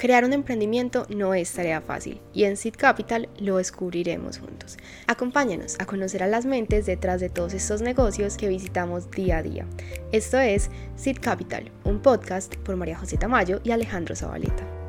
Crear un emprendimiento no es tarea fácil y en Seed Capital lo descubriremos juntos. Acompáñanos a conocer a las mentes detrás de todos estos negocios que visitamos día a día. Esto es Seed Capital, un podcast por María José Tamayo y Alejandro Zabaleta.